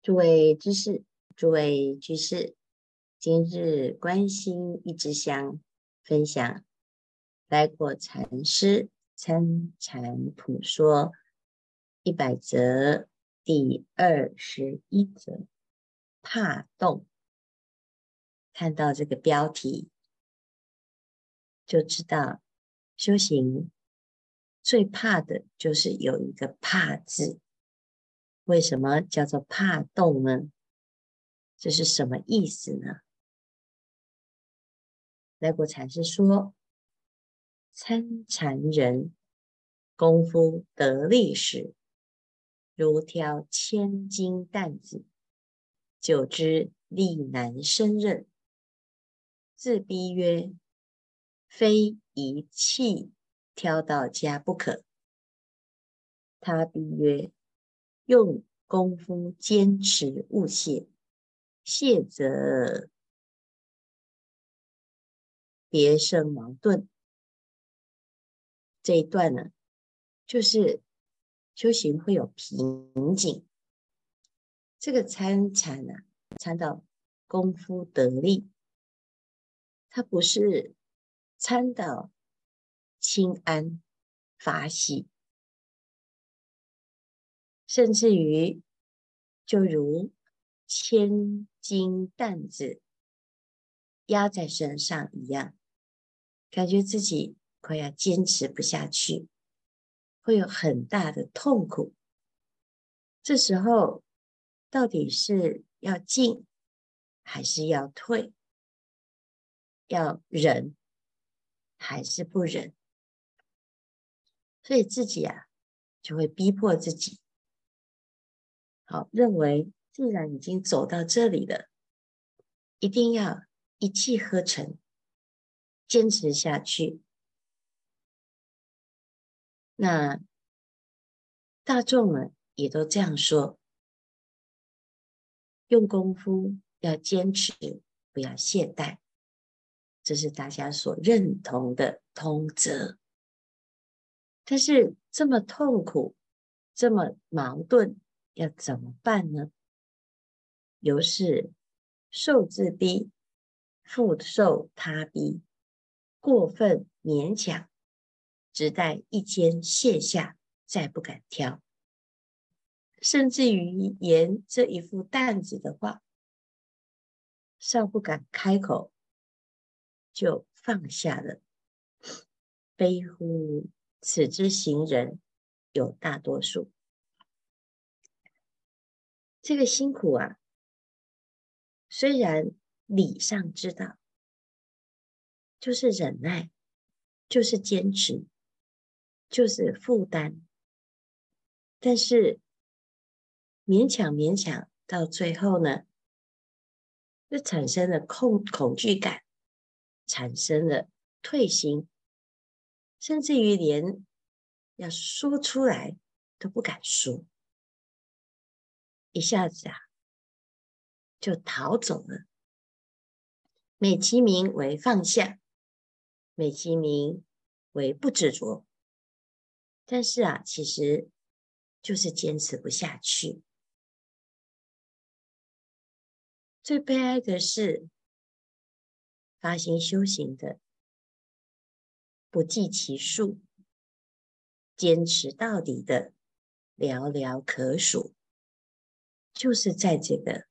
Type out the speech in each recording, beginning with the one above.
诸位居士，诸位居士，今日关心一支香分享来果禅师参禅普说一百则第二十一则，怕动。看到这个标题，就知道修行最怕的就是有一个“怕”字。为什么叫做怕动呢？这是什么意思呢？来果禅师说，参禅人功夫得力时，如挑千斤担子，久之力难胜任，自逼曰：“非一气挑到家不可。”他逼曰。用功夫坚持勿懈，懈则别生矛盾。这一段呢，就是修行会有瓶颈。这个参禅呢，参到功夫得力，它不是参到清安法喜。甚至于，就如千斤担子压在身上一样，感觉自己快要坚持不下去，会有很大的痛苦。这时候，到底是要进还是要退？要忍还是不忍？所以自己啊，就会逼迫自己。好，认为既然已经走到这里了，一定要一气呵成，坚持下去。那大众们也都这样说，用功夫要坚持，不要懈怠，这是大家所认同的通则。但是这么痛苦，这么矛盾。要怎么办呢？由是受自逼，复受他逼，过分勉强，只待一肩卸下，再不敢挑，甚至于言这一副担子的话，尚不敢开口，就放下了。悲乎！此之行人有大多数。这个辛苦啊，虽然理上知道，就是忍耐，就是坚持，就是负担，但是勉强勉强到最后呢，就产生了恐恐惧感，产生了退心，甚至于连要说出来都不敢说。一下子啊，就逃走了。美其名为放下，美其名为不执着，但是啊，其实就是坚持不下去。最悲哀的是，发心修行的不计其数，坚持到底的寥寥可数。就是在这个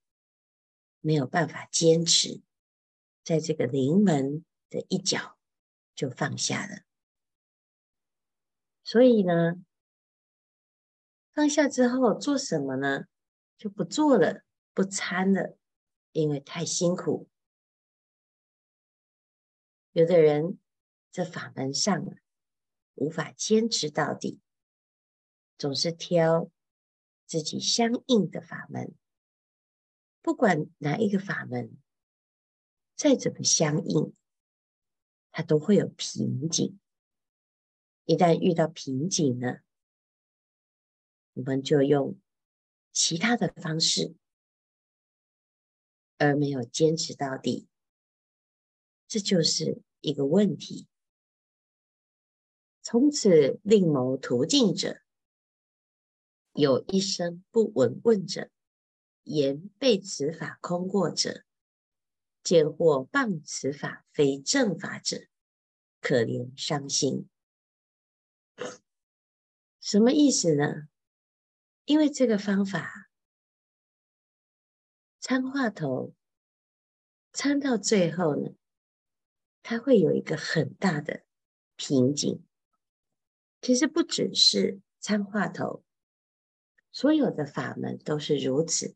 没有办法坚持，在这个临门的一角就放下了。所以呢，放下之后做什么呢？就不做了，不参了，因为太辛苦。有的人在法门上无法坚持到底，总是挑。自己相应的法门，不管哪一个法门，再怎么相应，它都会有瓶颈。一旦遇到瓶颈呢，我们就用其他的方式，而没有坚持到底，这就是一个问题。从此另谋途径者。有一生不闻问者，言被此法空过者，见或谤此法非正法者，可怜伤心。什么意思呢？因为这个方法参话头，参到最后呢，它会有一个很大的瓶颈。其实不只是参话头，所有的法门都是如此。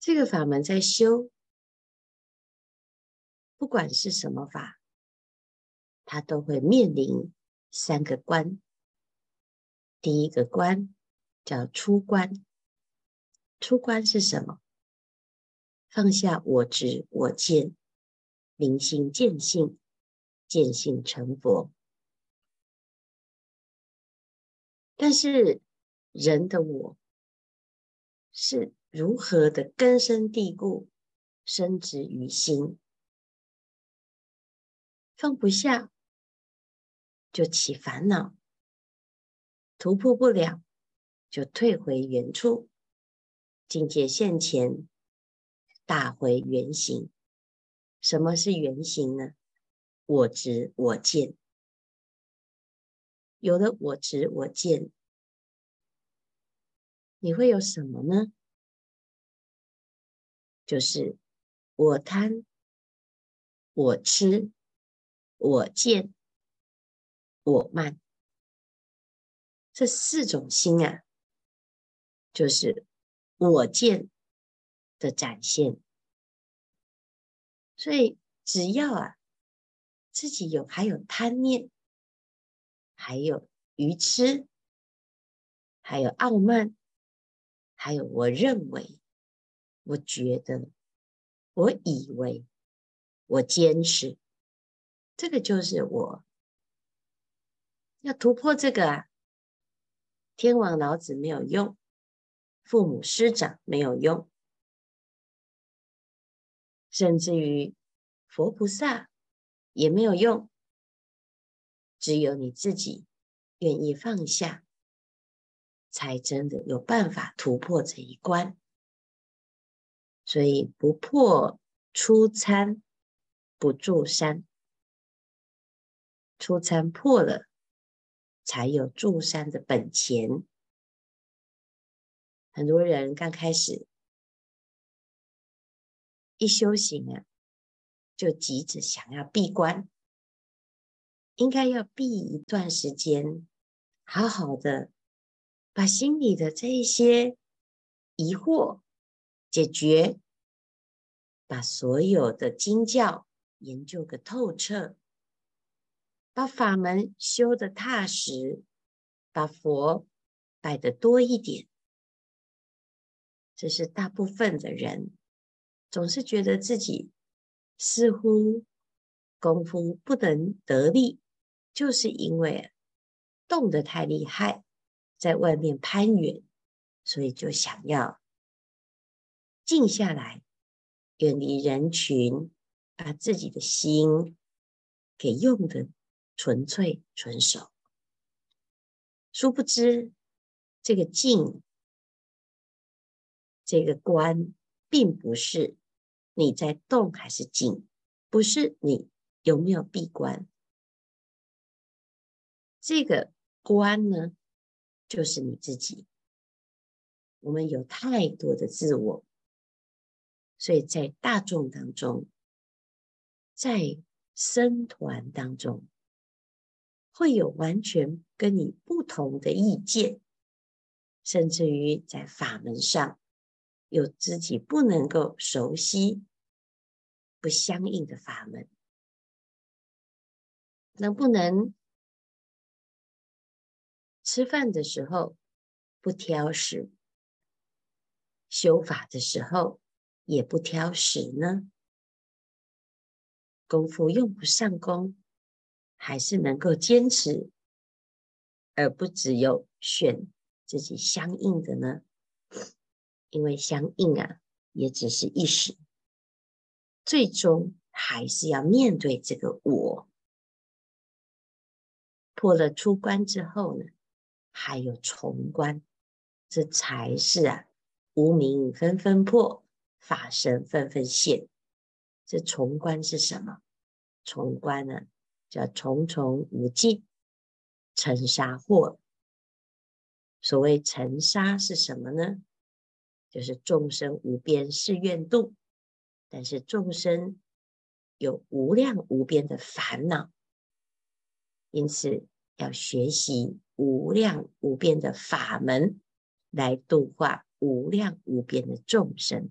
这个法门在修，不管是什么法，它都会面临三个关。第一个关叫出关，出关是什么？放下我执、我见，明心见性，见性成佛。但是人的我是如何的根深蒂固、深植于心，放不下就起烦恼。突破不了，就退回原处；境界现前，打回原形。什么是原形呢？我执我见。有了我执我见，你会有什么呢？就是我贪、我痴、我见、我慢。这四种心啊，就是我见的展现。所以，只要啊自己有还有贪念，还有愚痴，还有傲慢，还有我认为、我觉得、我以为、我坚持，这个就是我要突破这个啊。天王老子没有用，父母师长没有用，甚至于佛菩萨也没有用。只有你自己愿意放下，才真的有办法突破这一关。所以不破初参，不住山。初参破了。才有住山的本钱。很多人刚开始一修行啊，就急着想要闭关，应该要避一段时间，好好的把心里的这一些疑惑解决，把所有的经教研究个透彻。把法门修得踏实，把佛摆得多一点，这是大部分的人总是觉得自己似乎功夫不能得力，就是因为动得太厉害，在外面攀援，所以就想要静下来，远离人群，把自己的心给用的。纯粹纯熟，殊不知这个静，这个观，并不是你在动还是静，不是你有没有闭关。这个观呢，就是你自己。我们有太多的自我，所以在大众当中，在僧团当中。会有完全跟你不同的意见，甚至于在法门上有自己不能够熟悉、不相应的法门，能不能吃饭的时候不挑食，修法的时候也不挑食呢？功夫用不上功。还是能够坚持，而不只有选自己相应的呢？因为相应啊，也只是一时，最终还是要面对这个我。破了出关之后呢，还有重关，这才是啊，无明纷纷破，法身纷纷现。这重关是什么？重关呢，叫重重无尽，尘沙惑。所谓尘沙是什么呢？就是众生无边誓愿度，但是众生有无量无边的烦恼，因此要学习无量无边的法门，来度化无量无边的众生。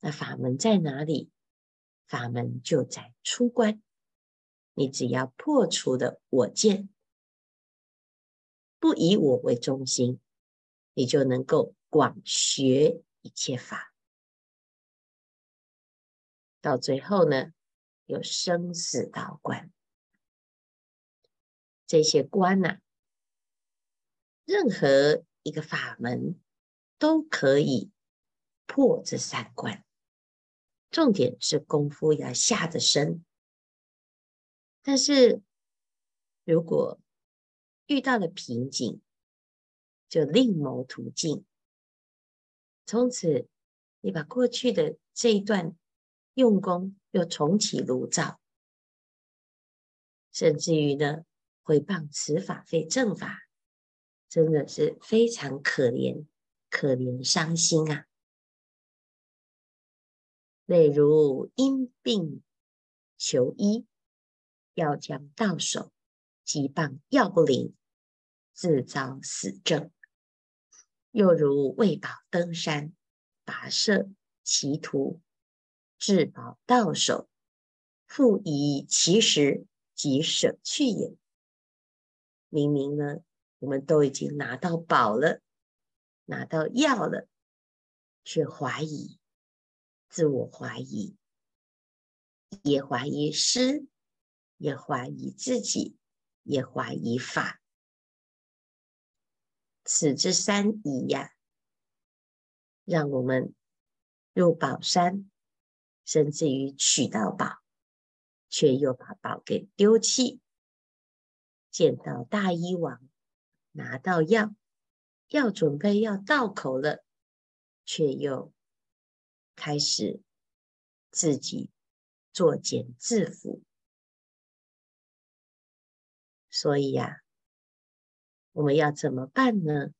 那法门在哪里？法门就在出关。你只要破除的我见，不以我为中心，你就能够广学一切法。到最后呢，有生死道关，这些关呐、啊，任何一个法门都可以破这三关。重点是功夫要下得深，但是如果遇到了瓶颈，就另谋途径。从此，你把过去的这一段用功又重启炉灶，甚至于呢，毁谤此法非正法，真的是非常可怜、可怜伤心啊！类如因病求医，药将到手，急棒药不灵，自遭死症；又如为宝登山，跋涉歧途，至宝到手，复以其时即舍去也。明明呢，我们都已经拿到宝了，拿到药了，却怀疑。自我怀疑，也怀疑师，也怀疑自己，也怀疑法。此之三疑呀，让我们入宝山，甚至于取到宝，却又把宝给丢弃。见到大医王，拿到药，药准备要到口了，却又。开始自己作茧自缚，所以呀、我们要怎么办呢？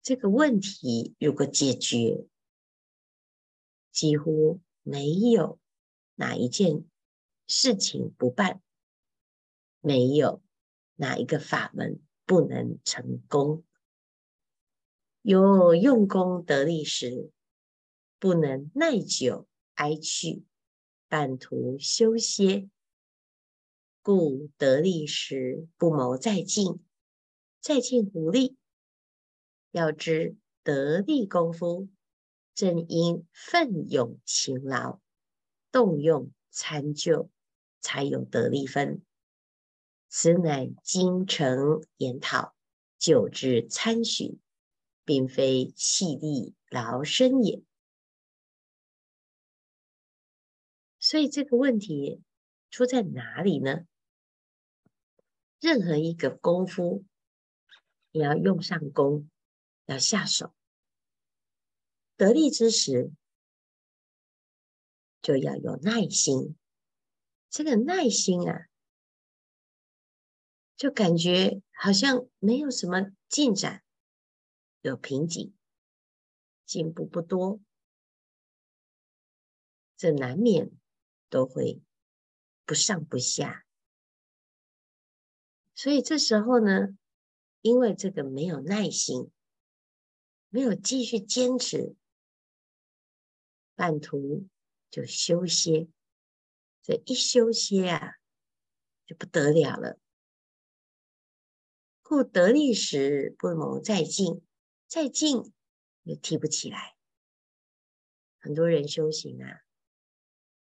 这个问题如果解决，几乎没有哪一件事情不办，没有哪一个法门不能成功。有用功得力时。不能耐久哀去，半途休歇，故得力时不谋再进，再进无力。要知得力功夫，正因奋勇勤劳，动用参究，才有得力分。此乃精诚研讨，久之参寻，并非气力劳身也。所以这个问题出在哪里呢？任何一个功夫，你要用上功，要下手，得力之时，就要有耐心。这个耐心啊，就感觉好像没有什么进展，有瓶颈，进步不多，这难免。都会不上不下，所以这时候呢，因为这个没有耐心，没有继续坚持，半途就休歇，这一休歇啊，就不得了了。故得力时不谋再进，再进又提不起来。很多人修行啊。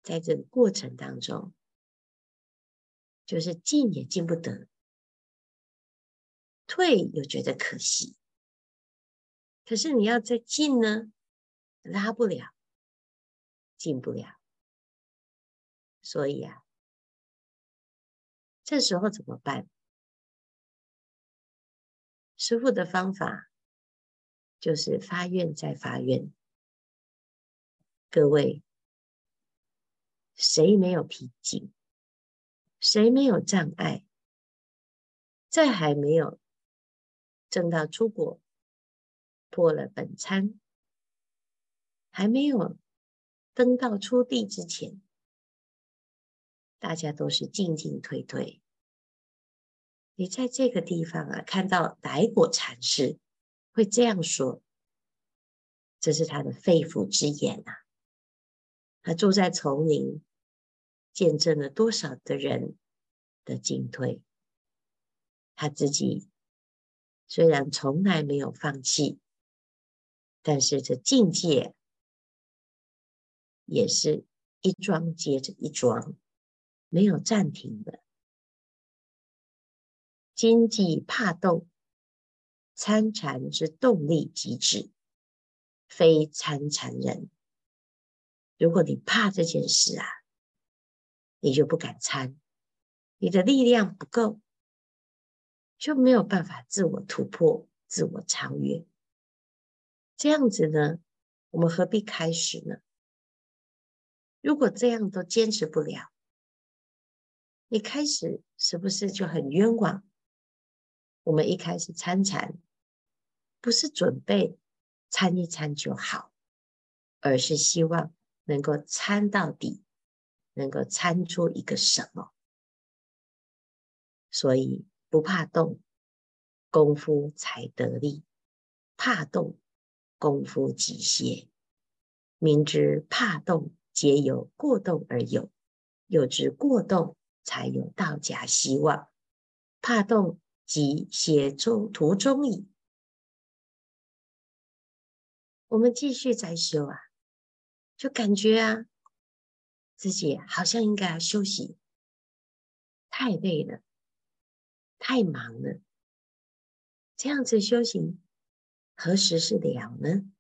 在这个过程当中，就是进也进不得，退又觉得可惜。可是你要再进呢，拉不了，进不了。所以啊，这时候怎么办？师父的方法就是发愿再发愿。各位，谁没有瓶颈？谁没有障碍？在还没有证到出国，破了本参，还没有登到出地之前，大家都是进进退退。你在这个地方啊，看到来果禅师会这样说，这是他的肺腑之言啊。他住在丛林，见证了多少的人的进退。他自己虽然从来没有放弃，但是这境界也是一桩接着一桩，没有暂停的。今既怕动，参禅之动力即止，非参禅人。如果你怕这件事啊，你就不敢参，你的力量不够，就没有办法自我突破、自我超越。这样子呢，我们何必开始呢？如果这样都坚持不了，你开始是不是就很冤枉？我们一开始参禅，不是准备参一参就好，而是希望能够参到底，能够参出一个什么。所以不怕动，功夫才得力；怕动，功夫即歇。明知怕动，皆由过动而有；又知过动，才有道家希望。怕动。即歇中途中矣。我们继续再修啊，就感觉啊，自己好像应该要休息，太累了，太忙了，这样子修行何时是了呢？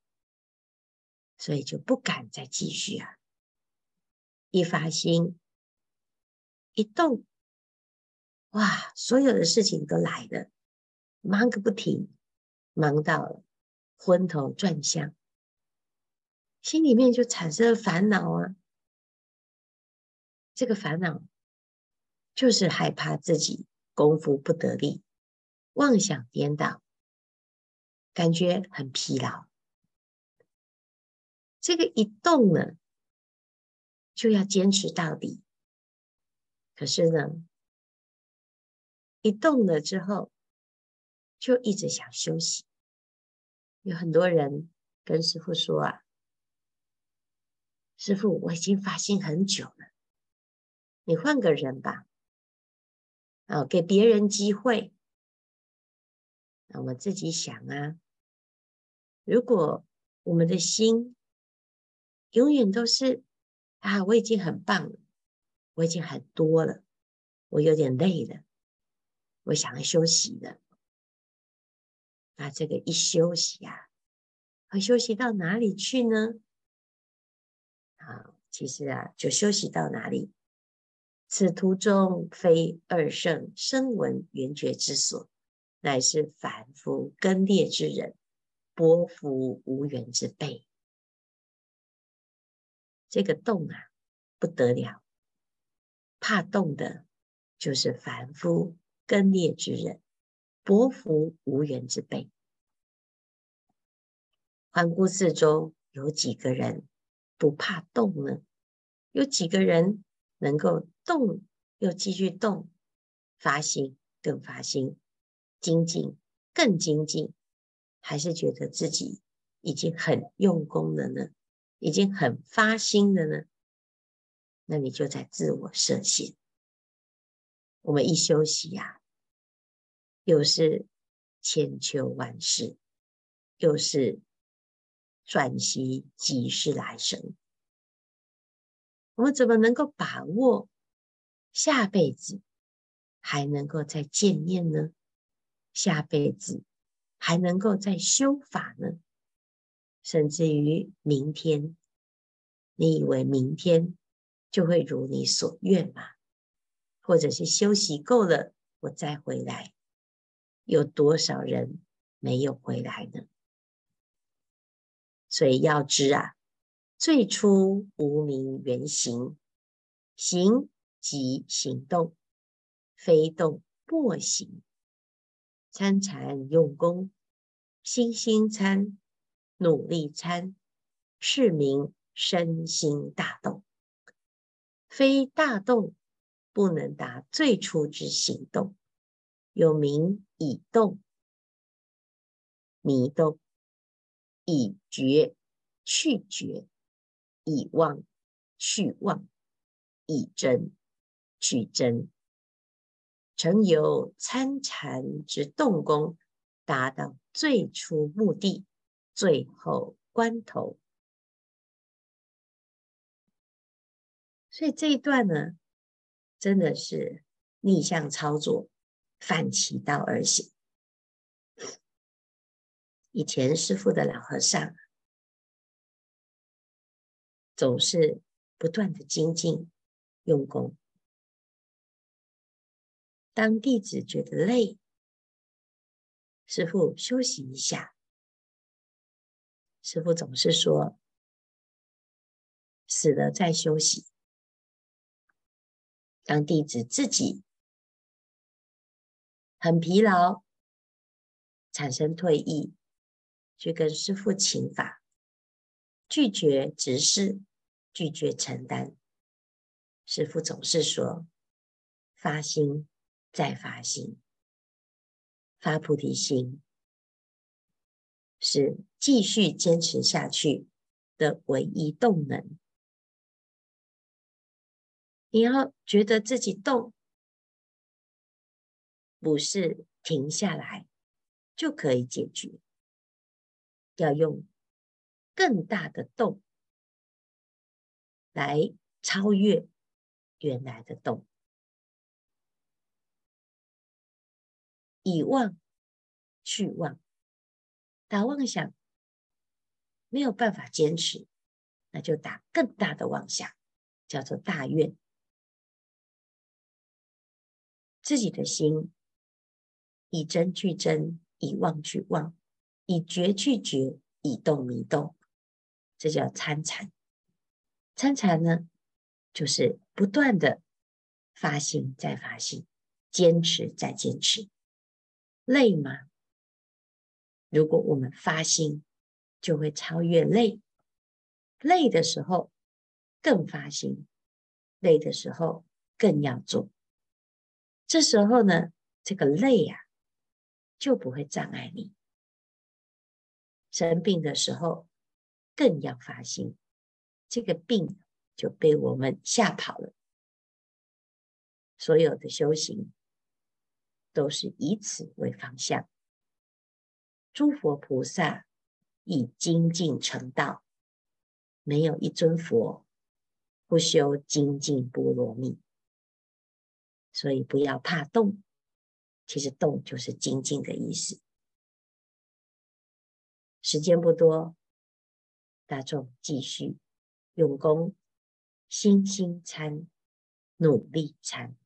所以就不敢再继续啊。一发心，一动。哇，所有的事情都来了，忙个不停，忙到了昏头转向，心里面就产生了烦恼啊。这个烦恼就是害怕自己功夫不得力，妄想颠倒，感觉很疲劳。这个一动呢，就要坚持到底，可是呢，一动了之后，就一直想休息。有很多人跟师傅说啊：“师傅，我已经发心很久了，你换个人吧，啊，给别人机会。”那我们自己想啊，如果我们的心永远都是啊，我已经很棒了，我已经很多了，我有点累了。我想要休息的，那这个一休息啊，会休息到哪里去呢？啊，其实啊，就休息到哪里？此途中非二圣声闻缘觉之所，乃是凡夫根劣之人，薄福无缘之辈。这个动啊，不得了，怕动的，就是凡夫。根劣之人，薄福无缘之辈。环顾四周，有几个人不怕动呢？有几个人能够动又继续动，发心更发心，精进更精进，还是觉得自己已经很用功了呢？已经很发心了呢？那你就在自我设限。我们一休息呀、又是千秋万世，又是转习即是来生。我们怎么能够把握下辈子还能够再见面呢？下辈子还能够再修法呢？甚至于明天，你以为明天就会如你所愿吗？或者是休息够了，我再回来？有多少人没有回来呢？所以要知啊，最初无名原行，行即行动，非动莫行。参禅用功，心心参，努力参，是名身心大动。非大动，不能达最初之行动，又名以动迷动，以觉去觉，以忘去忘，以真去真。诚由参禅之动功，达到最初目的，最后关头。所以这一段呢，真的是逆向操作，反其道而行。以前师父的老和尚总是不断的精进用功。当弟子觉得累，师父休息一下。师父总是说：“死了再休息。”当弟子自己很疲劳，产生退意，去跟师父请法，拒绝执事，拒绝承担。师父总是说：“发心。”再发心，发菩提心，是继续坚持下去的唯一动能。你要觉得自己动，不是停下来就可以解决，要用更大的洞来超越原来的洞。以望去望，打妄想没有办法坚持，那就打更大的妄想，叫做大愿。自己的心以真去真，以妄去妄，以觉去觉，以动迷动，这叫参禅。参禅呢，就是不断的发心再发心，坚持再坚持。累吗？如果我们发心，就会超越累。累的时候更发心，累的时候更要做。这时候呢，这个累呀、就不会障碍你。生病的时候更要发心，这个病就被我们吓跑了。所有的修行。都是以此为方向。诸佛菩萨以精进成道，没有一尊佛不修精进波罗蜜。所以不要怕动，其实动就是精进的意思。时间不多，大众继续用功，心心参，努力参。